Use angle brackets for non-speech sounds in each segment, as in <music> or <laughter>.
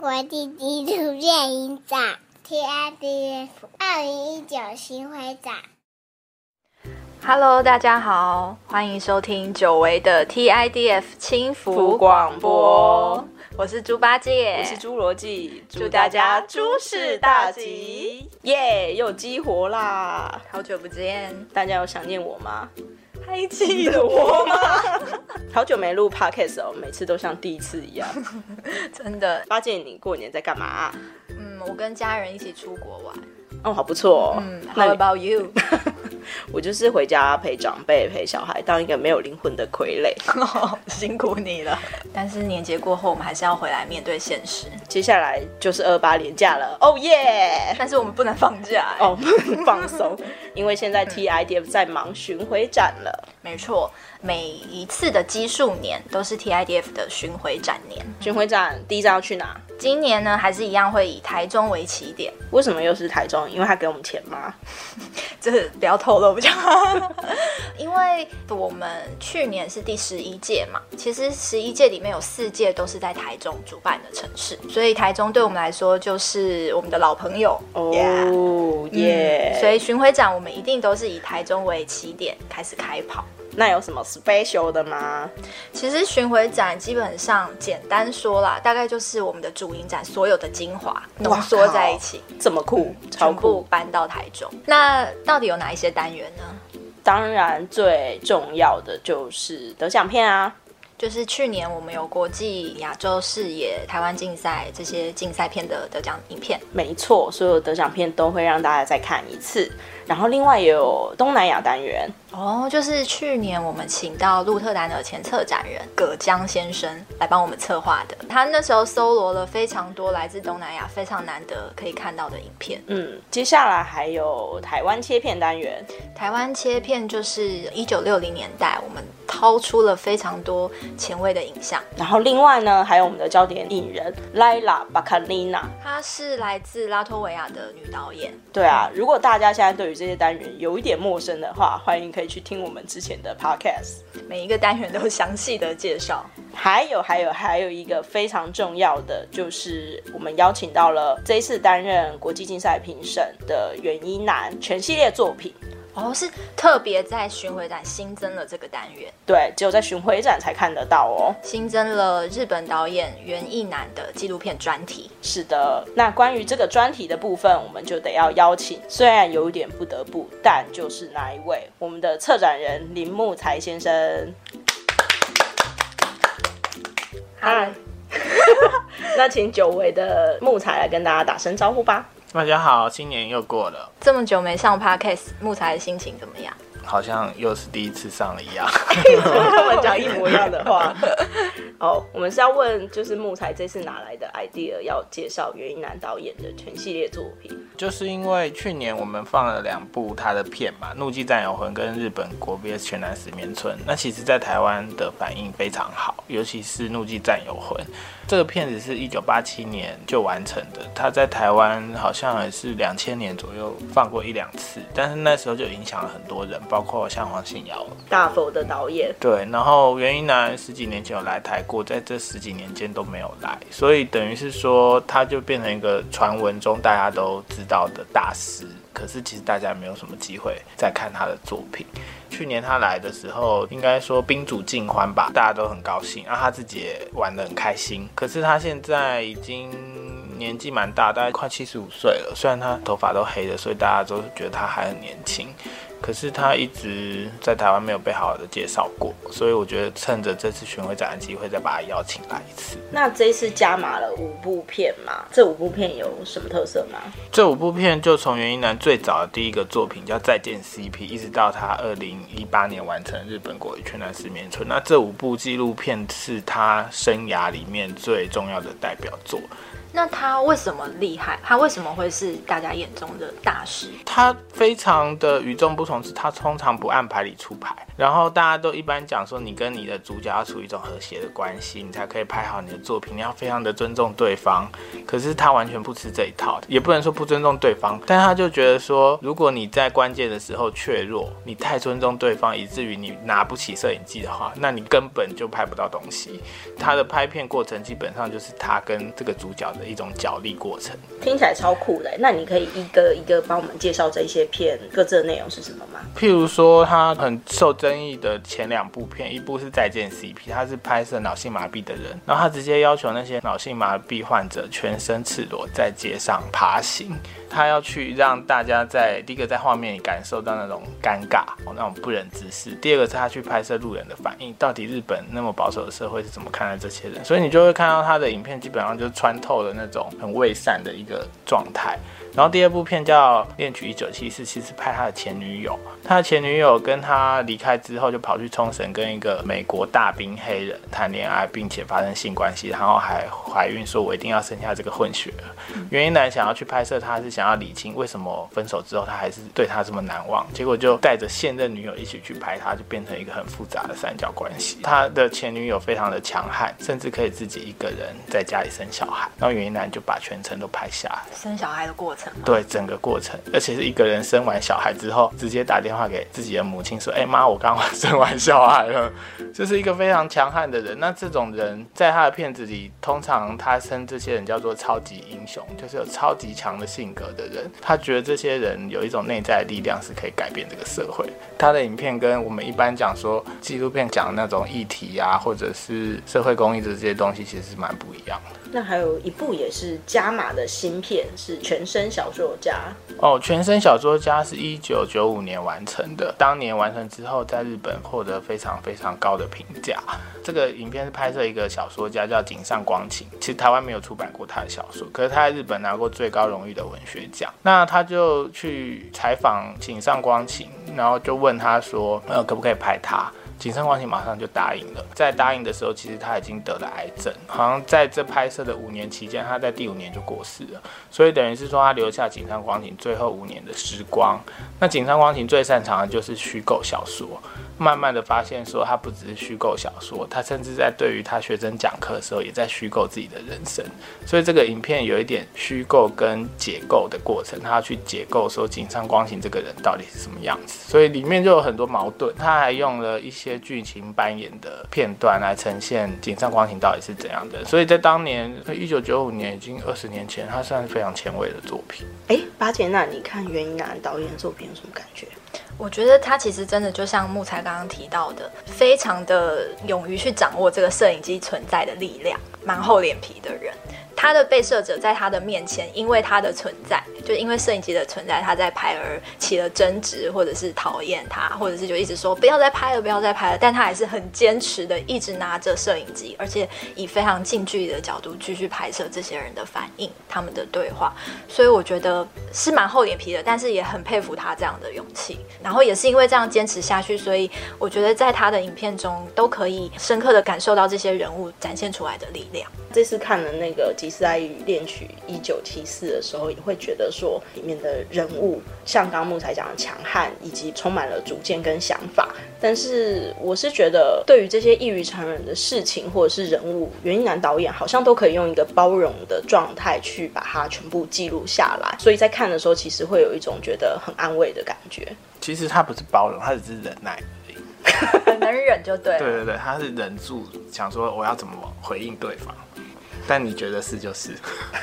国际纪录电影展 （TIDF） 二零一九巡回展。Hello，大家好，欢迎收听久违的 TIDF 轻浮广播。我是猪八戒，我是侏罗纪，祝大家诸事大吉！耶，又激活啦！好久不见，大家有想念我吗？还记得我吗？好久没录 podcast 哦，每次都像第一次一样，<laughs> 真的。八戒，你过年在干嘛？嗯，我跟家人一起出国玩。哦，好不错哦。嗯，How about you？我就是回家陪长辈、陪小孩，当一个没有灵魂的傀儡。哦，<laughs> 辛苦你了。但是年节过后，我们还是要回来面对现实。接下来就是二八年假了，哦耶！但是我们不能放假哦，不能放松，因为现在 TIDF 在忙巡回展了。没错，每一次的基数年都是 TIDF 的巡回展年。巡回展第一站要去哪？今年呢，还是一样会以台中为起点。<laughs> 为什么又是台中？因为他给我们钱吗？<laughs> 这不要透露比较好。<laughs> 因为我们去年是第十一届嘛，其实十一届里面有四届都是在台中主办的城市，所以台中对我们来说就是我们的老朋友哦耶。所以巡回展我们一定都是以台中为起点开始开跑。那有什么 special 的吗？其实巡回展基本上简单说啦，大概就是我们的主影展所有的精华浓缩在一起，这么酷，超酷，全部搬到台中。那到底有哪一些单元呢？当然最重要的就是得奖片啊，就是去年我们有国际亚洲视野台湾竞赛这些竞赛片的得奖影片。没错，所有得奖片都会让大家再看一次。然后另外也有东南亚单元哦，就是去年我们请到鹿特丹的前策展人葛江先生来帮我们策划的。他那时候搜罗了非常多来自东南亚非常难得可以看到的影片。嗯，接下来还有台湾切片单元。台湾切片就是一九六零年代，我们掏出了非常多前卫的影像。然后另外呢，还有我们的焦点影人莱拉巴卡丽娜，她是来自拉脱维亚的女导演。对啊，如果大家现在对于这些单元有一点陌生的话，欢迎可以去听我们之前的 podcast，每一个单元都详细的介绍。还有还有还有一个非常重要的，就是我们邀请到了这一次担任国际竞赛评审的袁一楠全系列作品。哦，是特别在巡回展新增了这个单元，对，只有在巡回展才看得到哦。新增了日本导演袁一楠的纪录片专题。是的，那关于这个专题的部分，我们就得要邀请，虽然有点不得不，但就是那一位，我们的策展人林木才先生。嗨，<laughs> 那请久违的木材来跟大家打声招呼吧。大家好，新年又过了，这么久没上 Podcast，木材的心情怎么样？好像又是第一次上了一样，<laughs> 他们讲一模一样的话。<laughs> 哦，我们是要问，就是木材这次哪来的 idea 要介绍袁一南导演的全系列作品？就是因为去年我们放了两部他的片嘛，《怒气战友魂》跟日本国别全南十面村。那其实，在台湾的反应非常好，尤其是《怒气战友魂》这个片子是一九八七年就完成的，他在台湾好像也是两千年左右放过一两次，但是那时候就影响了很多人，包括像黄信尧、大佛的导演。对，然后袁一楠十几年前有来台。过在这十几年间都没有来，所以等于是说，他就变成一个传闻中大家都知到的大师。可是其实大家没有什么机会再看他的作品。去年他来的时候，应该说宾主尽欢吧，大家都很高兴，然后他自己也玩得很开心。可是他现在已经年纪蛮大，大概快七十五岁了。虽然他头发都黑了，所以大家都觉得他还很年轻。可是他一直在台湾没有被好好的介绍过，所以我觉得趁着这次巡回展的机会，再把他邀请来一次。那这一次加码了五部片嘛？这五部片有什么特色吗？这五部片就从袁一南最早的第一个作品叫《再见 CP》，一直到他二零一八年完成日本国语圈的《四面村。那这五部纪录片是他生涯里面最重要的代表作。那他为什么厉害？他为什么会是大家眼中的大师？他非常的与众不同，是他通常不按牌理出牌。然后大家都一般讲说，你跟你的主角要处于一种和谐的关系，你才可以拍好你的作品。你要非常的尊重对方。可是他完全不吃这一套，也不能说不尊重对方，但他就觉得说，如果你在关键的时候怯弱，你太尊重对方，以至于你拿不起摄影机的话，那你根本就拍不到东西。他的拍片过程基本上就是他跟这个主角。的一种角力过程。听起来超酷的，那你可以一个一个帮我们介绍这些片各自的内容是什么吗？譬如说，他很受争议的前两部片，一部是《再见 CP》，他是拍摄脑性麻痹的人，然后他直接要求那些脑性麻痹患者全身赤裸在街上爬行，他要去让大家在第一个在画面里感受到那种尴尬哦，那种不忍直视；第二个是他去拍摄路人的反应，到底日本那么保守的社会是怎么看待这些人？所以你就会看到他的影片基本上就是穿透了那种很未散的一个状态。然后第二部片叫《恋曲一九七四》，其实拍他的前女友，他的前女友跟他离开之后，就跑去冲绳跟一个美国大兵黑人谈恋爱，并且发生性关系，然后还怀孕，说我一定要生下这个混血儿。原因男想要去拍摄他，是想要理清为什么分手之后他还是对他这么难忘，结果就带着现任女友一起去拍他，就变成一个很复杂的三角关系。他的前女友非常的强悍，甚至可以自己一个人在家里生小孩，然后原因男就把全程都拍下来，生小孩的过程。对整个过程，而且是一个人生完小孩之后，直接打电话给自己的母亲说：“哎妈，我刚 <laughs> 生完小孩了。”这是一个非常强悍的人。那这种人在他的片子里，通常他称这些人叫做超级英雄，就是有超级强的性格的人。他觉得这些人有一种内在的力量，是可以改变这个社会。他的影片跟我们一般讲说纪录片讲的那种议题啊，或者是社会公益的这些东西，其实是蛮不一样的。那还有一部也是加码的新片，是《全身小说家》哦，《全身小说家》是一九九五年完成的，当年完成之后，在日本获得非常非常高的评价。这个影片是拍摄一个小说家叫井上光晴，其实台湾没有出版过他的小说，可是他在日本拿过最高荣誉的文学奖。那他就去采访井上光晴，然后就问他说，呃，可不可以拍他？井上光晴马上就答应了。在答应的时候，其实他已经得了癌症，好像在这拍摄的五年期间，他在第五年就过世了。所以等于是说，他留下井上光晴最后五年的时光。那井上光晴最擅长的就是虚构小说。慢慢的发现，说他不只是虚构小说，他甚至在对于他学生讲课的时候，也在虚构自己的人生。所以这个影片有一点虚构跟解构的过程，他要去解构说井上光晴这个人到底是什么样子。所以里面就有很多矛盾，他还用了一些剧情扮演的片段来呈现井上光晴到底是怎样的。所以在当年一九九五年，已经二十年前，它算是非常前卫的作品。哎，八姐，那你看袁一南导演的作品有什么感觉？我觉得他其实真的就像木材刚刚提到的，非常的勇于去掌握这个摄影机存在的力量，蛮厚脸皮的人。他的被摄者在他的面前，因为他的存在，就因为摄影机的存在，他在拍而起了争执，或者是讨厌他，或者是就一直说不要再拍了，不要再拍了。但他还是很坚持的，一直拿着摄影机，而且以非常近距离的角度继续拍摄这些人的反应，他们的对话。所以我觉得是蛮厚脸皮的，但是也很佩服他这样的勇气。然后也是因为这样坚持下去，所以我觉得在他的影片中都可以深刻的感受到这些人物展现出来的力量。这次看了那个《斯爱与恋曲一九七四》的时候，也会觉得说里面的人物像刚刚木才讲的强悍，以及充满了主见跟想法。但是我是觉得，对于这些异于常人的事情或者是人物，袁一男导演好像都可以用一个包容的状态去把它全部记录下来。所以在看的时候，其实会有一种觉得很安慰的感觉。其实他不是包容，他只是忍耐。<laughs> 很能忍就对了。对对对，他是忍住想说我要怎么回应对方。但你觉得是就是，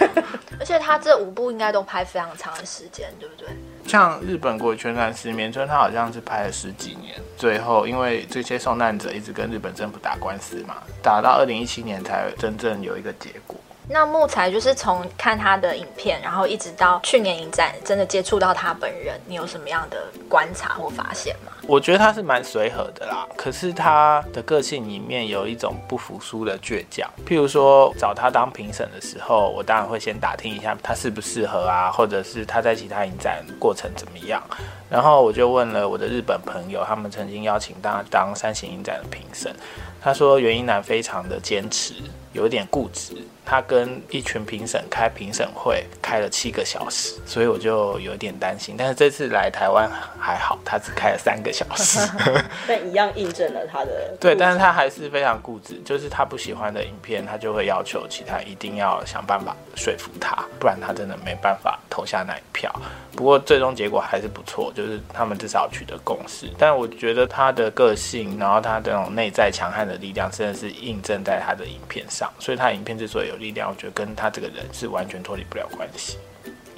<laughs> 而且他这五部应该都拍非常长的时间，对不对？像日本国全传石棉村，他好像是拍了十几年，最后因为这些受难者一直跟日本政府打官司嘛，打到二零一七年才真正有一个结果。那木材就是从看他的影片，然后一直到去年影展，真的接触到他本人，你有什么样的观察或发现吗？我觉得他是蛮随和的啦，可是他的个性里面有一种不服输的倔强。譬如说找他当评审的时候，我当然会先打听一下他适不适合啊，或者是他在其他影展过程怎么样。然后我就问了我的日本朋友，他们曾经邀请他当三型影展的评审，他说袁一男非常的坚持，有点固执。他跟一群评审开评审会开了七个小时，所以我就有点担心。但是这次来台湾还好，他只开了三个小时，<laughs> 但一样印证了他的 <laughs> 对。但是他还是非常固执，就是他不喜欢的影片，他就会要求其他一定要想办法说服他，不然他真的没办法投下那一票。不过最终结果还是不错，就是他们至少取得共识。但我觉得他的个性，然后他这种内在强悍的力量，真的是印证在他的影片上。所以他影片之所以有力量，我觉得跟他这个人是完全脱离不了关系。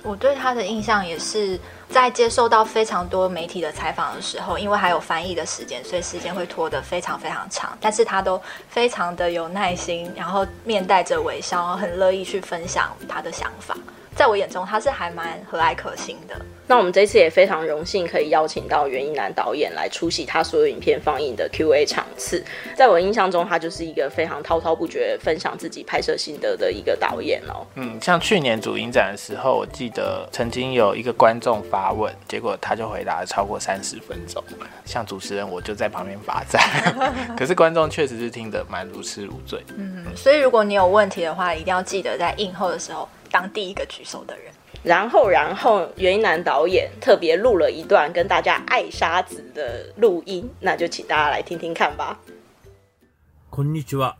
我对他的印象也是在接受到非常多媒体的采访的时候，因为还有翻译的时间，所以时间会拖得非常非常长。但是他都非常的有耐心，然后面带着微笑，很乐意去分享他的想法。在我眼中，他是还蛮和蔼可亲的。那我们这次也非常荣幸可以邀请到袁一南导演来出席他所有影片放映的 Q&A 场次。在我印象中，他就是一个非常滔滔不绝分享自己拍摄心得的一个导演哦。嗯，像去年主影展的时候，我记得曾经有一个观众发问，结果他就回答了超过三十分钟。像主持人，我就在旁边罚站，<laughs> 可是观众确实是听得蛮如痴如醉。嗯，所以如果你有问题的话，一定要记得在映后的时候当第一个举手的人。然后，然后南导演特别录了一段跟大家爱沙子的录音，那就请大家来听听看吧。こんにちは。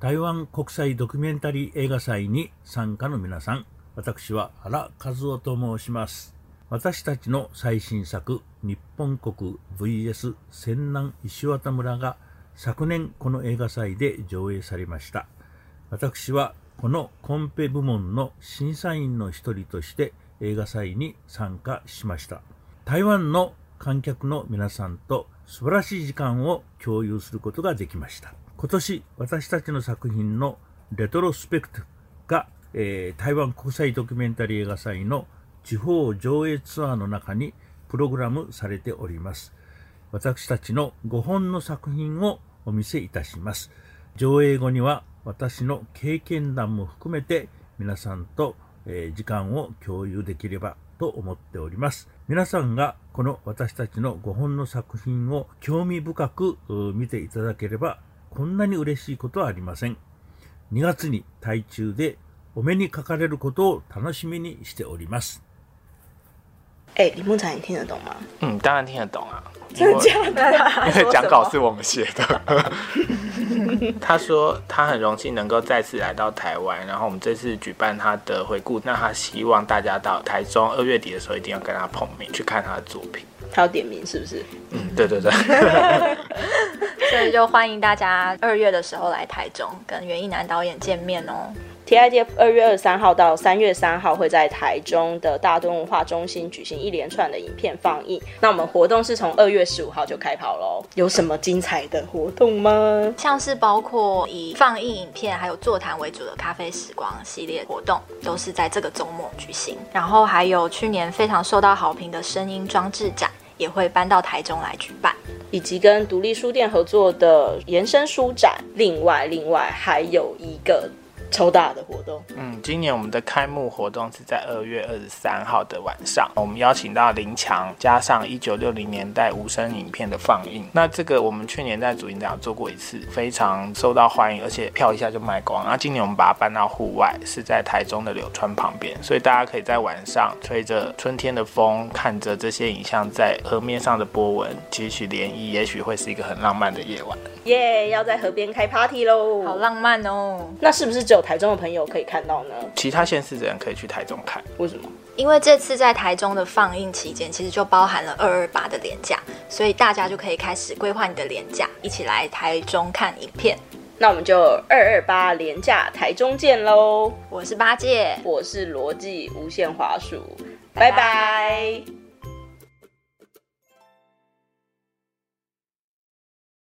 台湾国际ドキュメンタリー映画祭に参加の皆さん、私は原和夫と申します。私たちの最新作、日本国 VS 泉南石绵村が昨年この映画祭で上映されました。私はこのコンペ部门の审查员の一人として映画祭に参加しました。台湾の観客の皆さんと素晴らしい时间を共有することができました。今年私たちの作品のレトロスペクトが、えー台湾国际ドキュメンタリー映画祭の地方上映ツアーの中にプログラムされております。私たちの5本の作品をお见せいたします。上映后には私の経験谈も含めて皆さんと、えー时间を共有できればと思っております。皆さんがこの私たちの5本の作品を兴味深くう见ていただければこんなに嬉しいことはありません。2月に台中でお目にかかれることを楽しみにしております。哎，李木才，你听得懂吗？嗯，当然听得懂啊，<laughs> 真的假的？因为讲稿是我们写的。<laughs> 他说他很荣幸能够再次来到台湾，然后我们这次举办他的回顾，那他希望大家到台中二月底的时候一定要跟他碰面，去看他的作品。他要点名是不是？嗯，对对对。<laughs> 所以就欢迎大家二月的时候来台中跟袁一南导演见面哦。TIDF 二月二十三号到三月三号会在台中的大墩文化中心举行一连串的影片放映。那我们活动是从二月十五号就开跑喽。有什么精彩的活动吗？像是包括以放映影片还有座谈为主的咖啡时光系列活动，都是在这个周末举行。然后还有去年非常受到好评的声音装置展，也会搬到台中来举办，以及跟独立书店合作的延伸书展。另外，另外还有一个。超大的活动，嗯，今年我们的开幕活动是在二月二十三号的晚上，我们邀请到林强，加上一九六零年代无声影片的放映。那这个我们去年在主影展做过一次，非常受到欢迎，而且票一下就卖光。那今年我们把它搬到户外，是在台中的柳川旁边，所以大家可以在晚上吹着春天的风，看着这些影像在河面上的波纹，继续涟漪，也许会是一个很浪漫的夜晚。耶，要在河边开 party 喽，好浪漫哦！那是不是只有台中的朋友可以看到呢？其他县市的人可以去台中看，为什么？因为这次在台中的放映期间，其实就包含了二二八的廉价，所以大家就可以开始规划你的廉价，一起来台中看影片。那我们就二二八廉价台中见喽！我是八戒，我是罗辑无限滑鼠，拜拜。拜拜